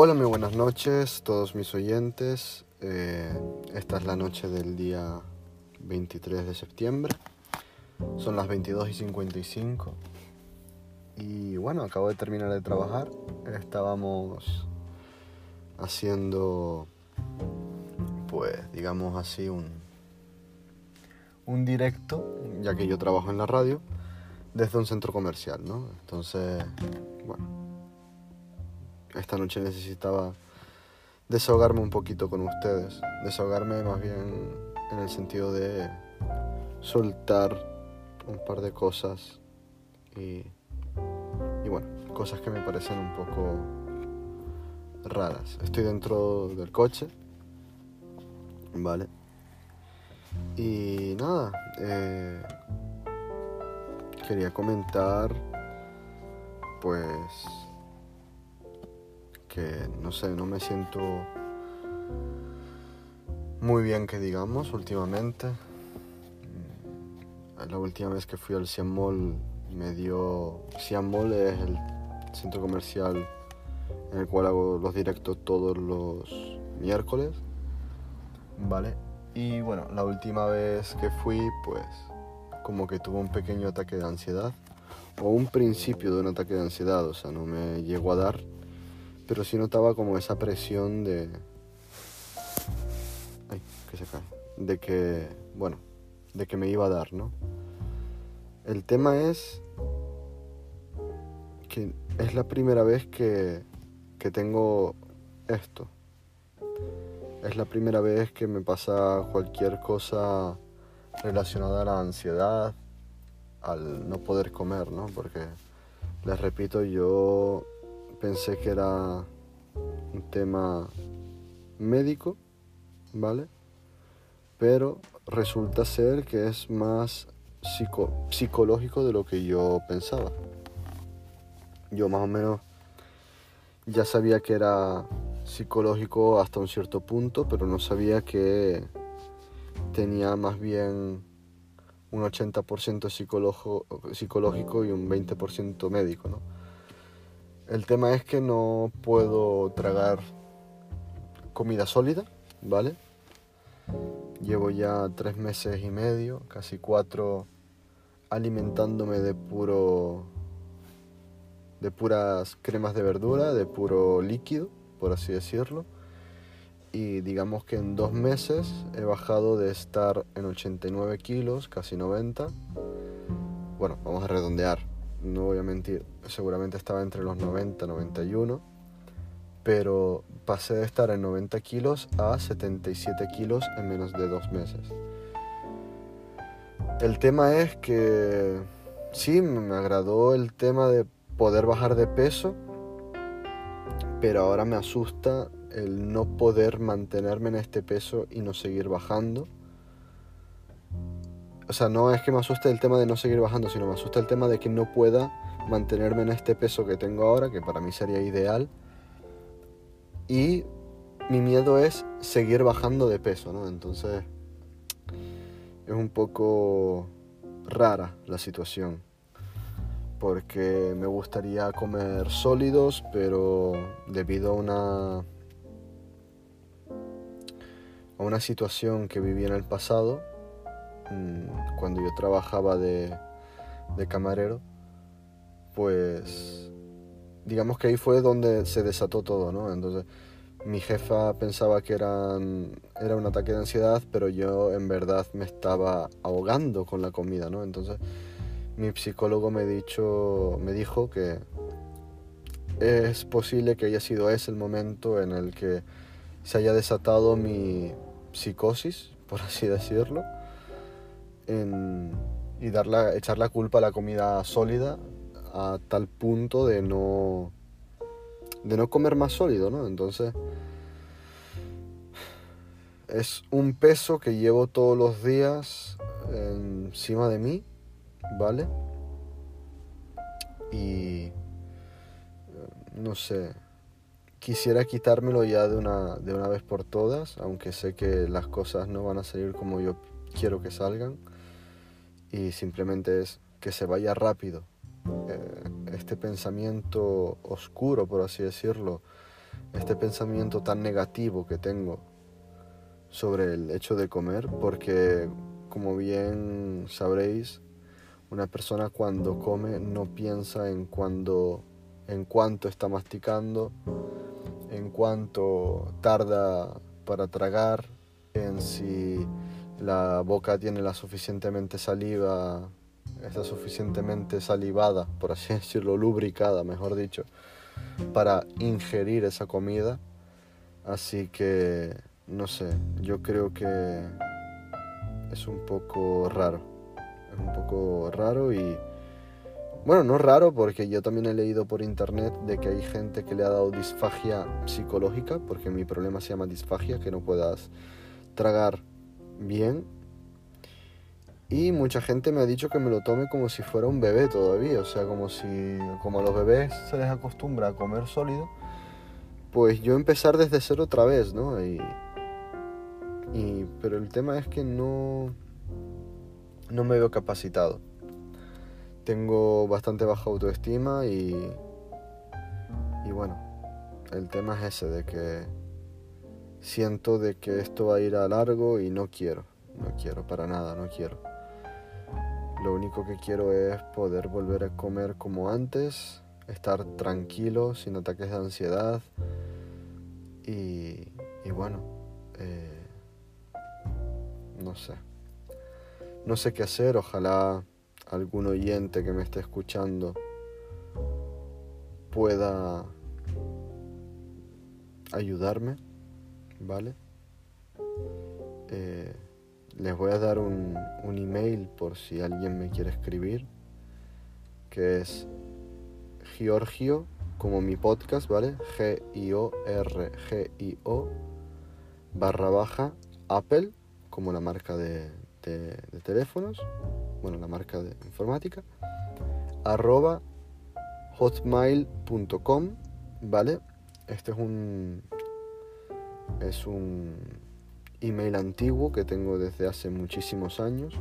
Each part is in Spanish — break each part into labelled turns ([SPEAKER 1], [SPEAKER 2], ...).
[SPEAKER 1] Hola, muy buenas noches, todos mis oyentes. Eh, esta es la noche del día 23 de septiembre. Son las 22 y 55. Y bueno, acabo de terminar de trabajar. Estábamos haciendo, pues, digamos así, un, un directo, ya que yo trabajo en la radio, desde un centro comercial, ¿no? Entonces, bueno esta noche necesitaba desahogarme un poquito con ustedes. Desahogarme más bien en el sentido de soltar un par de cosas y, y bueno, cosas que me parecen un poco raras. Estoy dentro del coche, ¿vale? Y nada, eh, quería comentar pues no sé, no me siento muy bien que digamos últimamente. Mm, la última vez que fui al Siam Mall me dio... Siam es el centro comercial en el cual hago los directos todos los miércoles. ¿Vale? Y bueno, la última vez que fui pues como que tuve un pequeño ataque de ansiedad o un principio de un ataque de ansiedad, o sea, no me llegó a dar pero sí notaba como esa presión de... Ay, que se cae. De que, bueno, de que me iba a dar, ¿no? El tema es que es la primera vez que, que tengo esto. Es la primera vez que me pasa cualquier cosa relacionada a la ansiedad, al no poder comer, ¿no? Porque, les repito, yo pensé que era un tema médico, ¿vale? Pero resulta ser que es más psicológico de lo que yo pensaba. Yo más o menos ya sabía que era psicológico hasta un cierto punto, pero no sabía que tenía más bien un 80% psicológico y un 20% médico, ¿no? El tema es que no puedo tragar comida sólida, ¿vale? Llevo ya tres meses y medio, casi cuatro, alimentándome de puro. de puras cremas de verdura, de puro líquido, por así decirlo. Y digamos que en dos meses he bajado de estar en 89 kilos, casi 90. Bueno, vamos a redondear, no voy a mentir, seguramente estaba entre los 90 y 91, pero pasé de estar en 90 kilos a 77 kilos en menos de dos meses. El tema es que sí, me agradó el tema de poder bajar de peso, pero ahora me asusta el no poder mantenerme en este peso y no seguir bajando o sea, no es que me asuste el tema de no seguir bajando, sino me asusta el tema de que no pueda mantenerme en este peso que tengo ahora, que para mí sería ideal. Y mi miedo es seguir bajando de peso, ¿no? Entonces es un poco rara la situación. Porque me gustaría comer sólidos, pero debido a una a una situación que viví en el pasado, Mm, cuando yo trabajaba de, camarero, pues digamos que ahí fue donde se desató todo, ¿no? Entonces mi jefa pensaba que era un ataque de ansiedad, pero yo en verdad me estaba ahogando con la comida, ¿no? Entonces mi psicólogo me, me dijo que es posible que haya sido ese el momento en el que se haya desatado mi psicosis, por así decirlo, y dar echar la culpa a la comida sólida a tal punto de no, de no comer más sólido, ¿no? Entonces, es un peso que llevo todos los días encima de mí, ¿vale? Y no sé, quisiera quitármelo ya de una, de una vez por todas, aunque sé que las cosas no van a salir como yo quiero que salgan y simplemente es que se vaya rápido. Eh, este pensamiento oscuro, por así decirlo, este pensamiento tan negativo que tengo sobre el hecho de comer, porque como bien sabréis, una persona cuando come no piensa en cuando en cuánto está masticando, en cuánto tarda para tragar, en si la boca tiene la suficientemente saliva, está suficientemente salivada, por así decirlo, lubricada, mejor dicho, para ingerir esa comida. Así que, no sé, yo creo que es un poco raro. Es un poco raro y... Bueno, no raro porque yo también he leído por internet de que hay gente que le ha dado disfagia psicológica, porque mi problema se llama disfagia, que no puedas tragar bien. Y mucha gente me ha dicho que me lo tome como si fuera un bebé todavía, o sea, como si como a los bebés se les acostumbra a comer sólido, pues yo empezar desde cero otra vez, ¿no? Y, y, pero el tema es que no, no me veo capacitado. Tengo bastante baja autoestima y, y bueno, el tema es ese, de que siento de que esto va a ir a largo y no quiero, no quiero para nada, no quiero. Lo único que quiero es poder volver a comer como antes, estar tranquilo, sin ataques de ansiedad y, y bueno, eh, no sé. No sé qué hacer, ojalá algún oyente que me esté escuchando pueda ayudarme, ¿vale? Eh, les voy a dar un, un, email por si alguien me quiere escribir, que es Giorgio, como mi podcast, ¿vale? G-I-O-R-G-I-O, barra baja, Apple, como la marca de, de, de teléfonos, bueno, la marca de informática, arroba hotmail.com, ¿vale? Este es un es un email antiguo que tengo desde hace muchísimos años.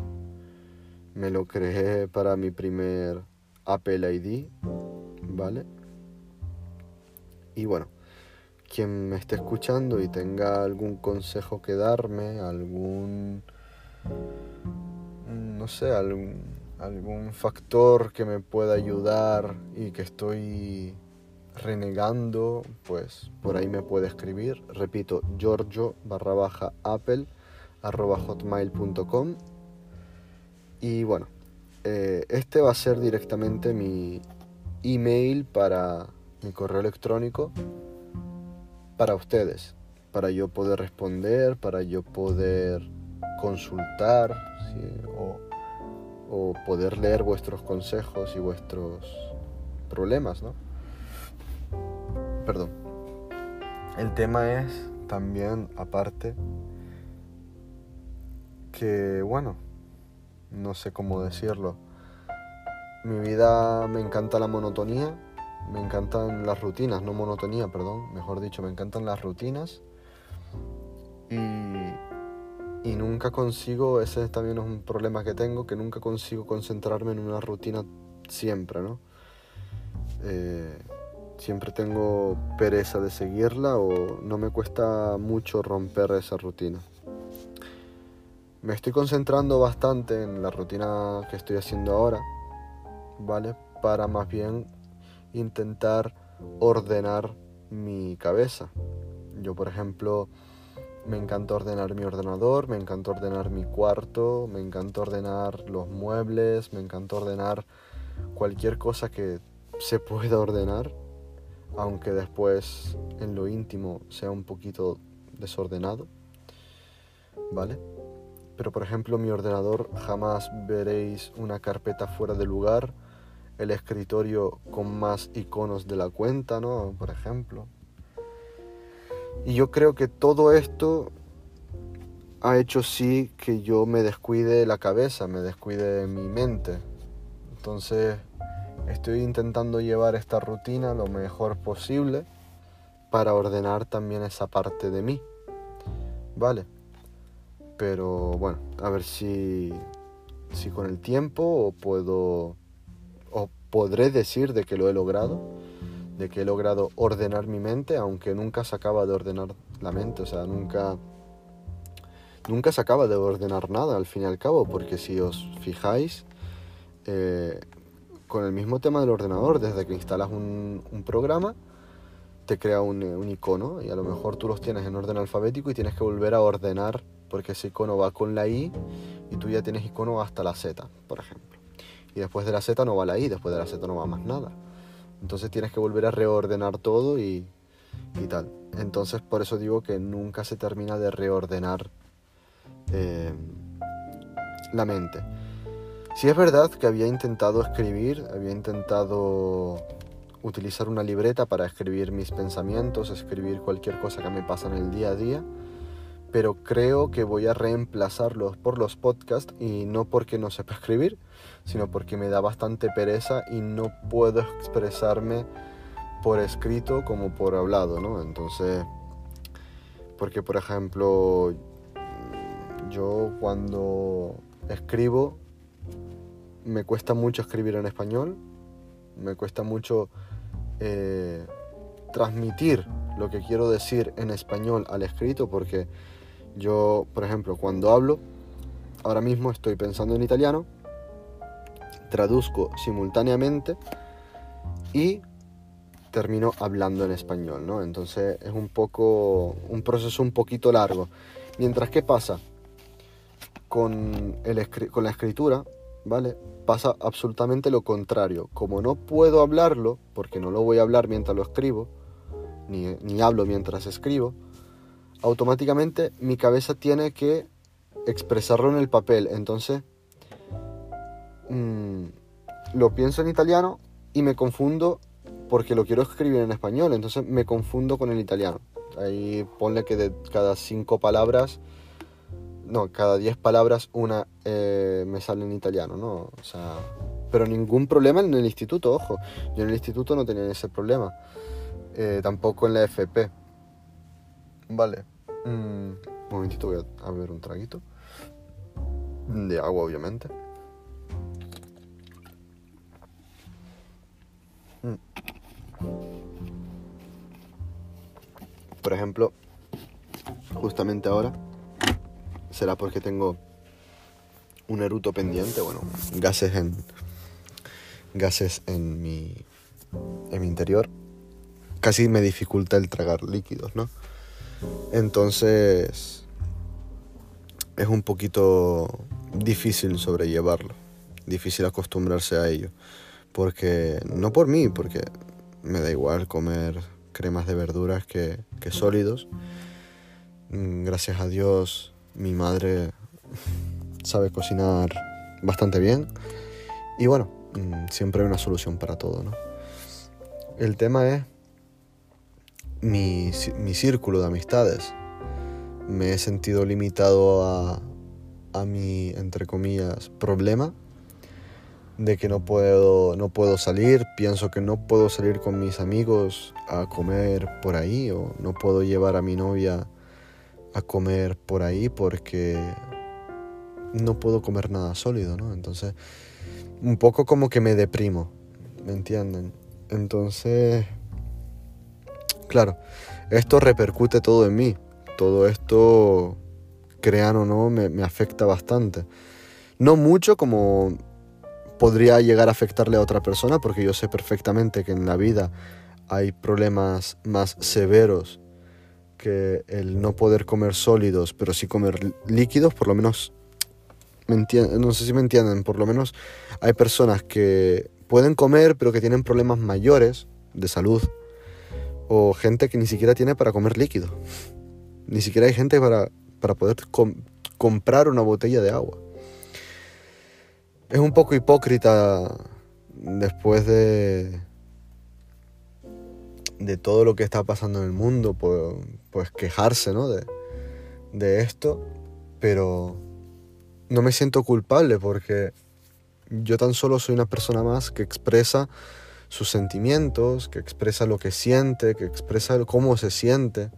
[SPEAKER 1] Me lo creé para mi primer Apple ID, ¿vale? Y bueno, quien me esté escuchando y tenga algún consejo que darme, algún no sé, algún, algún factor que me pueda ayudar y que estoy renegando, pues por ahí me puede escribir. Repito, giorgio barra baja apple arroba hotmail.com. Y bueno, eh, este va a ser directamente mi email para mi correo electrónico para ustedes, para yo poder responder, para yo poder consultar o, o poder leer vuestros consejos y vuestros problemas, ¿no? Perdón. El tema es también, aparte, que, bueno, no sé cómo decirlo. Mi vida me encanta la monotonía, me encantan las rutinas, no monotonía, perdón, mejor dicho, me encantan las rutinas. Y, y nunca consigo, ese también es un problema que tengo, que nunca consigo concentrarme en una rutina siempre, ¿no? Eh, siempre tengo pereza de seguirla o no me cuesta mucho romper esa rutina. Me estoy concentrando bastante en la rutina que estoy haciendo ahora, ¿vale? Para más bien intentar ordenar mi cabeza. Yo, por ejemplo, me encanta ordenar mi ordenador, me encanta ordenar mi cuarto, me encanta ordenar los muebles, me encanta ordenar cualquier cosa que se pueda ordenar aunque después en lo íntimo sea un poquito desordenado, ¿vale? Pero por ejemplo mi ordenador jamás veréis una carpeta fuera de lugar, el escritorio con más iconos de la cuenta, ¿no? Por ejemplo. Y yo creo que todo esto ha hecho sí que yo me descuide la cabeza, me descuide mi mente. Entonces Estoy intentando llevar esta rutina lo mejor posible para ordenar también esa parte de mí. ¿Vale? Pero bueno, a ver si, si con el tiempo puedo o podré decir de que lo he logrado, de que he logrado ordenar mi mente, aunque nunca se acaba de ordenar la mente, o sea, nunca nunca se acaba de ordenar nada al fin y al cabo, porque si os fijáis, eh, con el mismo tema del ordenador, desde que instalas un, programa, te crea un, un, icono y a lo mejor tú los tienes en orden alfabético y tienes que volver a ordenar porque ese icono va con la I y tú ya tienes icono hasta la Z, por ejemplo. Y después de la Z no va la I, después de la Z no va más nada. Entonces tienes que volver a reordenar todo y, y tal. Entonces por eso digo que nunca se termina de reordenar eh, la mente. Si es verdad que había intentado escribir, había intentado utilizar una libreta para escribir mis pensamientos, escribir cualquier cosa que me pasa en el día a día, pero creo que voy a reemplazarlos por los podcasts y no porque no sepa escribir, sino porque me da bastante pereza y no puedo expresarme por escrito como por hablado, ¿no? Entonces, porque por ejemplo, yo cuando escribo me cuesta mucho escribir en español, me cuesta mucho eh, transmitir lo que quiero decir en español al escrito porque yo, por ejemplo, cuando hablo, ahora mismo estoy pensando en italiano, traduzco simultáneamente y termino hablando en español, ¿no? Entonces es un poco un proceso un poquito largo. Mientras que pasa con, el, con la escritura, ¿vale? Pasa absolutamente lo contrario. Como no puedo hablarlo, porque no lo voy a hablar mientras lo escribo, ni, ni hablo mientras escribo, automáticamente mi cabeza tiene que expresarlo en el papel. Entonces, mm, lo pienso en italiano y me confundo porque lo quiero escribir en español. Entonces me confundo con el italiano. Ahí ponle que de cada cinco palabras no, cada 10 palabras una eh, me sale en italiano, ¿no? O sea, pero ningún problema en el instituto, ojo. Yo en el instituto no tenía ese problema. Eh, tampoco en la FP. Vale. Mm, un momentito, voy a, ver un traguito. De agua, obviamente. Mm. Por ejemplo, justamente ahora será porque tengo un eruto pendiente, bueno, gases en gases en mi en mi interior. Casi me dificulta el tragar líquidos, ¿no? Entonces es un poquito difícil sobrellevarlo, difícil acostumbrarse a ello, porque no por mí, porque me da igual comer cremas de verduras que, que sólidos. Mm, gracias a Dios mi madre sabe cocinar bastante bien. Y bueno, mm, siempre hay una solución para todo, ¿no? El tema es mi, mi círculo de amistades. Me he sentido limitado a, a mi, entre comillas, problema de que no puedo, no puedo salir. Pienso que no puedo salir con mis amigos a comer por ahí o no puedo llevar a mi novia a comer por ahí porque no puedo comer nada sólido, ¿no? Entonces, un poco como que me deprimo, ¿me entienden? Entonces, claro, esto repercute todo en mí. Todo esto, crean o no, me, me afecta bastante. No mucho como podría llegar a afectarle a otra persona, porque yo sé perfectamente que en la vida hay problemas más severos que el no poder comer sólidos, pero sí comer líquidos, por lo menos, me no sé si me entienden, por lo menos hay personas que pueden comer pero que tienen problemas mayores de salud, o gente que ni siquiera tiene para comer líquido, ni siquiera hay gente para, para poder comprar una botella de agua. Es un poco hipócrita después de de todo lo que está pasando en el mundo, pues, pues quejarse ¿no? de, de esto, pero no me siento culpable porque yo tan solo soy una persona más que expresa sus sentimientos, que expresa lo que siente, que expresa cómo se siente.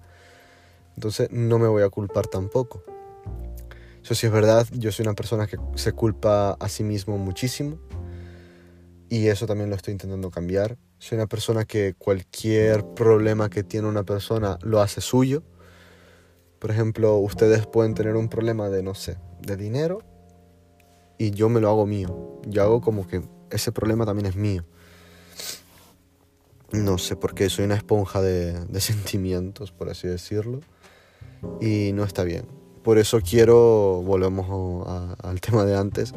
[SPEAKER 1] Entonces no me voy a culpar tampoco. Eso sí es verdad, yo soy una persona que se culpa a sí mismo muchísimo. y eso también lo estoy intentando cambiar. Soy una persona que cualquier problema que tiene una persona lo hace suyo. Por ejemplo, ustedes pueden tener un problema de, no sé, de dinero y yo me lo hago mío. Yo hago como que ese problema también es mío. No sé por qué, soy una esponja de, sentimientos, por así decirlo. Y no está bien. Por eso quiero, volvemos al tema de antes,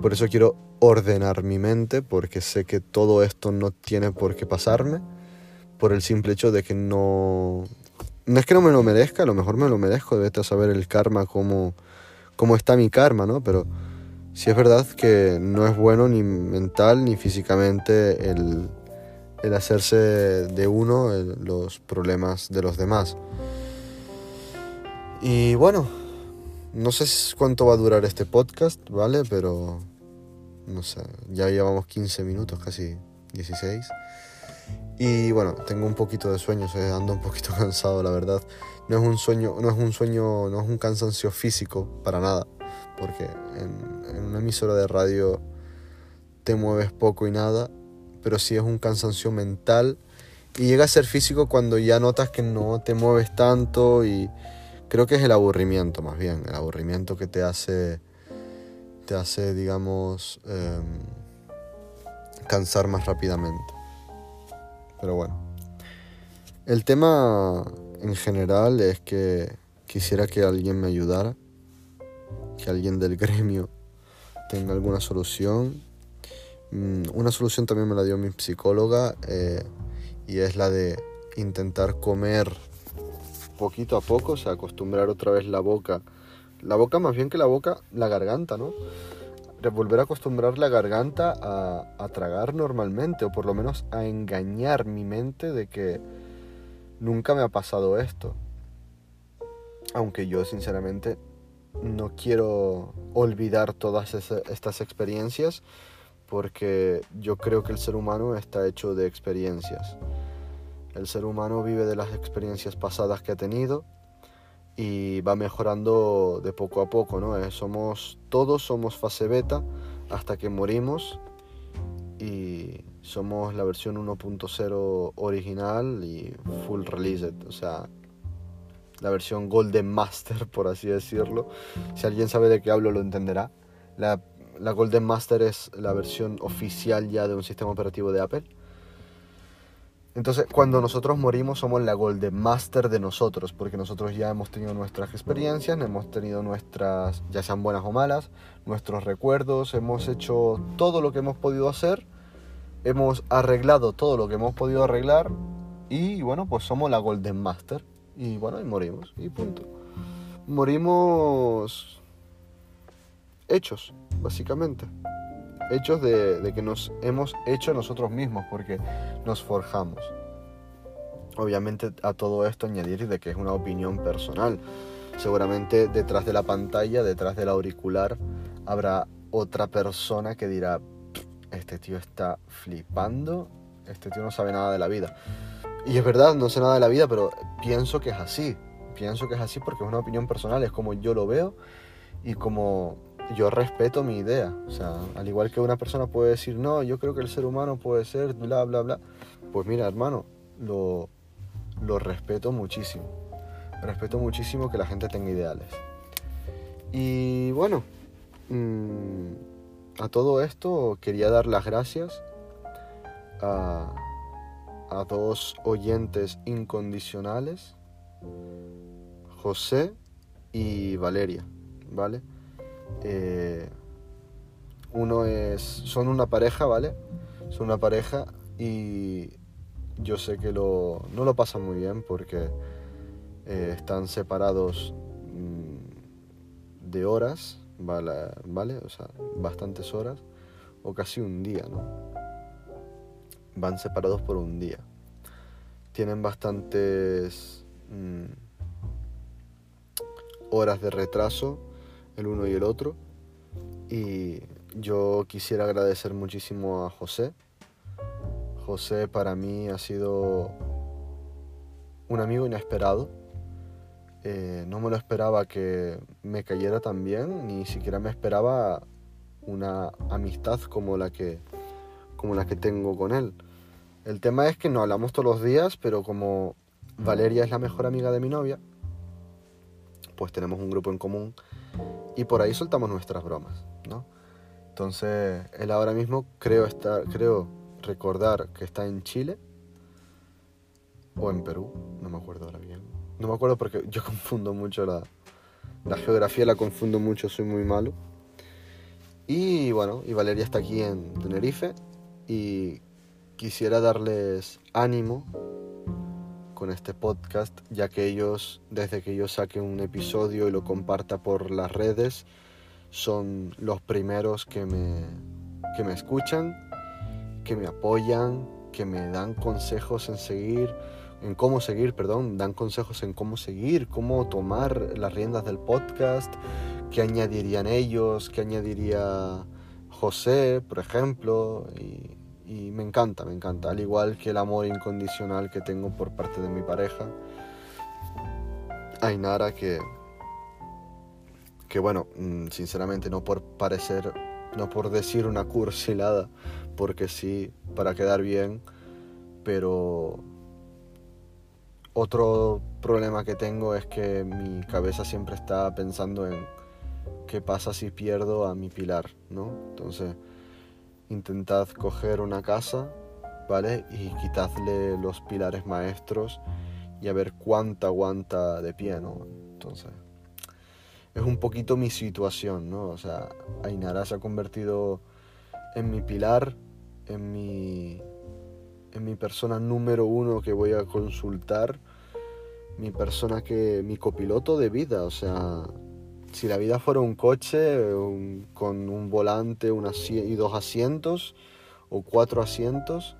[SPEAKER 1] por eso quiero ordenar mi mente porque sé que todo esto no tiene por qué pasarme por el simple hecho de que no... No es que no me lo merezca, a lo mejor me lo merezco, debes saber el karma, cómo, cómo está mi karma, ¿no? Pero sí es verdad que no es bueno ni mental ni físicamente el, el hacerse de uno los problemas de los demás. Y bueno, no sé cuánto va a durar este podcast, ¿vale? Pero no sé, ya llevamos 15 minutos, casi 16. Y bueno, tengo un poquito de sueño, ando un poquito cansado, la verdad. No es un sueño, no es un sueño, no es un cansancio físico para nada, porque en, en una emisora de radio te mueves poco y nada, pero sí es un cansancio mental y llega a ser físico cuando ya notas que no te mueves tanto y creo que es el aburrimiento más bien, el aburrimiento que te hace te hace, digamos, em, cansar más rápidamente. Pero bueno. El tema en general es que quisiera que alguien me ayudara, que alguien del gremio tenga alguna solución. Mm, una solución también me la dio mi psicóloga eh, y es la de intentar comer poquito a poco, o sea, acostumbrar otra vez la boca la boca más bien que la boca, la garganta, ¿no? Volver a acostumbrar la garganta a, tragar normalmente, o por lo menos a engañar mi mente de que nunca me ha pasado esto. Aunque yo sinceramente no quiero olvidar todas estas experiencias porque yo creo que el ser humano está hecho de experiencias. El ser humano vive de las experiencias pasadas que ha tenido y va mejorando de poco a poco, ¿no? Eh, somos, todos somos fase beta hasta que morimos y somos la versión 1.0 original y full released, o sea, la versión Golden Master, por así decirlo. Si alguien sabe de qué hablo, lo entenderá. La, la Golden Master es la versión oficial ya de un sistema operativo de Apple entonces, cuando nosotros morimos, somos la Golden Master de nosotros, porque nosotros ya hemos tenido nuestras experiencias, hemos tenido nuestras, ya sean buenas o malas, nuestros recuerdos, hemos hecho todo lo que hemos podido hacer, hemos arreglado todo lo que hemos podido arreglar, y bueno, pues somos la Golden Master. Y bueno, y morimos, y punto. Morimos hechos, básicamente hechos de, que nos hemos hecho nosotros mismos, porque nos forjamos. Obviamente a todo esto añadir de que es una opinión personal. Seguramente detrás de la pantalla, detrás del auricular, habrá otra persona que dirá, este tío está flipando, este tío no sabe nada de la vida. Y es verdad, no sé nada de la vida, pero pienso que es así. Pienso que es así porque es una opinión personal, es como yo lo veo y como yo respeto mi idea. O sea, al igual que una persona puede decir, no, yo creo que el ser humano puede ser, bla, bla, bla. Pues mira, hermano, lo, lo respeto muchísimo. Respeto muchísimo que la gente tenga ideales. Y bueno, mm, a todo esto quería dar las gracias a, a dos oyentes incondicionales, José y Valeria, ¿vale? Eh, uno es, son una pareja, ¿vale? Son una pareja y yo sé que lo, no lo pasan muy bien porque eh, están separados mm, de horas, ¿vale? ¿vale? O sea, bastantes horas o casi un día, ¿no? Van separados por un día. Tienen bastantes mm, horas de retraso el uno y el otro. Y yo quisiera agradecer muchísimo a José. José para mí ha sido un amigo inesperado. Eh, no me lo esperaba que me cayera tan bien, ni siquiera me esperaba una amistad como la que, como la que tengo con él. El tema es que no hablamos todos los días, pero como Valeria es la mejor amiga de mi novia, pues tenemos un grupo en común y por ahí soltamos nuestras bromas, ¿no? Entonces, él ahora mismo creo estar, creo recordar que está en Chile o en Perú, no me acuerdo ahora bien. No me acuerdo porque yo confundo mucho la, la geografía, la confundo mucho, soy muy malo. Y bueno, y Valeria está aquí en Tenerife y quisiera darles ánimo con este podcast, ya que ellos, desde que yo saque un episodio y lo comparta por las redes, son los primeros que me, que me escuchan, que me apoyan, que me dan consejos en seguir, en cómo seguir, perdón, dan consejos en cómo seguir, cómo tomar las riendas del podcast, qué añadirían ellos, qué añadiría José, por ejemplo, y me encanta, me encanta, al igual que el amor incondicional que tengo por parte de mi pareja, Ainara, que, que bueno, mm, sinceramente no por parecer, no por decir una cursilada, porque sí, para quedar bien, pero otro problema que tengo es que mi cabeza siempre está pensando en qué pasa si pierdo a mi pilar, ¿no? Entonces, intentad coger una casa, ¿vale? Y quitadle los pilares maestros y a ver cuánta aguanta de pie, ¿no? Entonces, es un poquito mi situación, ¿no? O sea, Ainara se ha convertido en mi pilar, en mi, en mi persona número uno que voy a consultar, mi persona que, mi copiloto de vida, o sea, si la vida fuera un coche con un volante y dos asientos o cuatro asientos,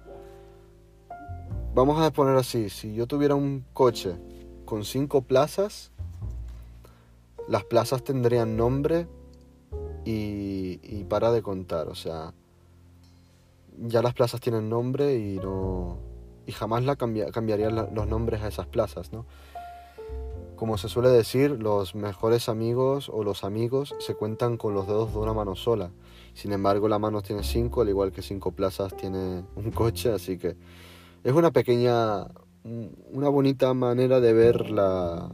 [SPEAKER 1] vamos a poner así, si yo tuviera un coche con cinco plazas, las plazas tendrían nombre y, para de contar, o sea, ya las plazas tienen nombre y no y jamás la cambiarían los nombres a esas plazas, ¿no? Como se suele decir, los mejores amigos o los amigos se cuentan con los dedos de una mano sola. Sin embargo, la mano tiene cinco, al igual que cinco plazas tiene un coche, así que es una pequeña, una bonita manera de ver las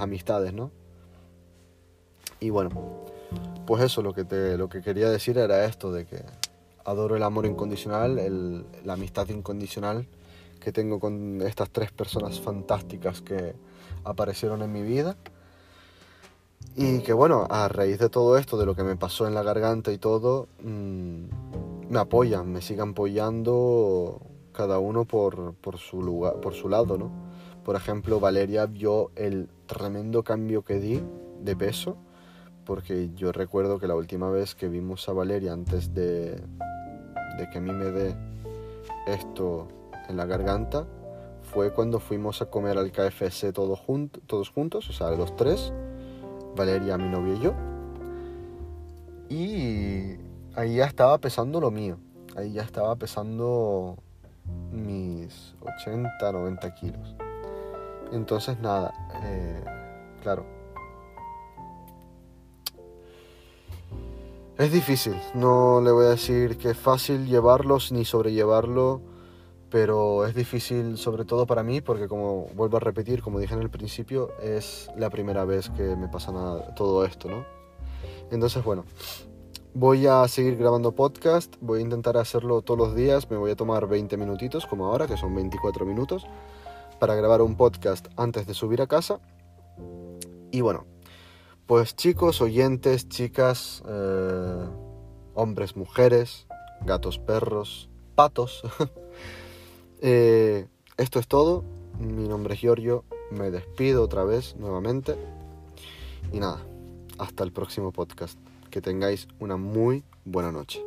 [SPEAKER 1] amistades, ¿no? Y bueno, pues eso, lo que, te, lo que quería decir era esto, de que adoro el amor incondicional, la amistad incondicional que tengo con estas tres personas fantásticas que aparecieron en mi vida. Y que bueno, a raíz de todo esto, de lo que me pasó en la garganta y todo, mm, me apoyan, me siguen apoyando cada uno por, por, su lugar, por su lado, ¿no? Por ejemplo, Valeria vio el tremendo cambio que di de peso, porque yo recuerdo que la última vez que vimos a Valeria antes de, de que a mí me dé esto en la garganta, fue cuando fuimos a comer al KFC todos, todos juntos, o sea, los tres, Valeria, mi novia y yo. Y ahí ya estaba pesando lo mío, ahí ya estaba pesando mis 80, 90 kilos. Entonces nada, eh, claro. Es difícil, no le voy a decir que es fácil llevarlos ni sobrellevarlo pero es difícil sobre todo para mí porque como vuelvo a repetir, como dije en el principio, es la primera vez que me pasa nada, todo esto, ¿no? Entonces, bueno, voy a seguir grabando podcast, voy a intentar hacerlo todos los días, me voy a tomar 20 minutitos como ahora, que son 24 minutos, para grabar un podcast antes de subir a casa. Y bueno, pues chicos, oyentes, chicas, eh, hombres, mujeres, gatos, perros, patos. Eh, esto es todo. Mi nombre es Giorgio. Me despido otra vez nuevamente. Y nada, hasta el próximo podcast. Que tengáis una muy buena noche.